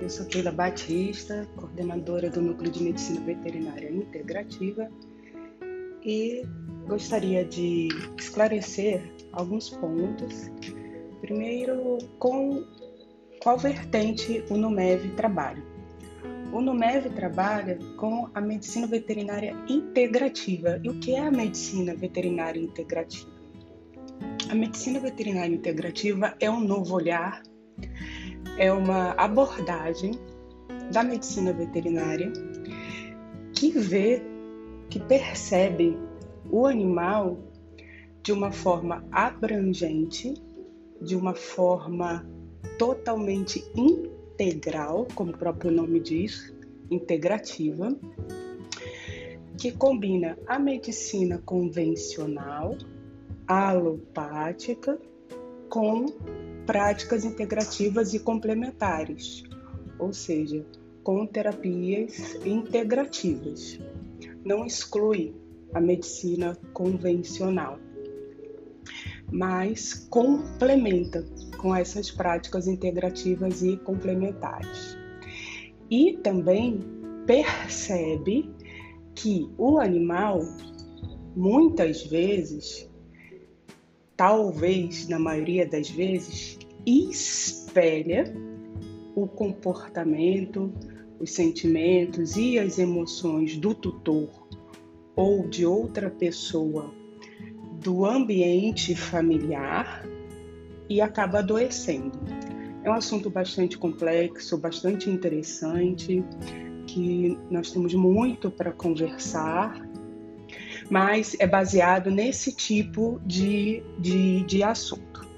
Eu sou Keila Batista, coordenadora do Núcleo de Medicina Veterinária Integrativa e gostaria de esclarecer alguns pontos. Primeiro, com qual vertente o NUMEV trabalha. O NUMEV trabalha com a medicina veterinária integrativa. E o que é a medicina veterinária integrativa? A medicina veterinária integrativa é um novo olhar é uma abordagem da medicina veterinária que vê, que percebe o animal de uma forma abrangente, de uma forma totalmente integral, como o próprio nome diz, integrativa, que combina a medicina convencional, alopática, com práticas integrativas e complementares, ou seja, com terapias integrativas. Não exclui a medicina convencional, mas complementa com essas práticas integrativas e complementares. E também percebe que o animal, muitas vezes, talvez na maioria das vezes, espelha o comportamento, os sentimentos e as emoções do tutor ou de outra pessoa do ambiente familiar e acaba adoecendo. É um assunto bastante complexo, bastante interessante, que nós temos muito para conversar mas é baseado nesse tipo de, de, de assunto.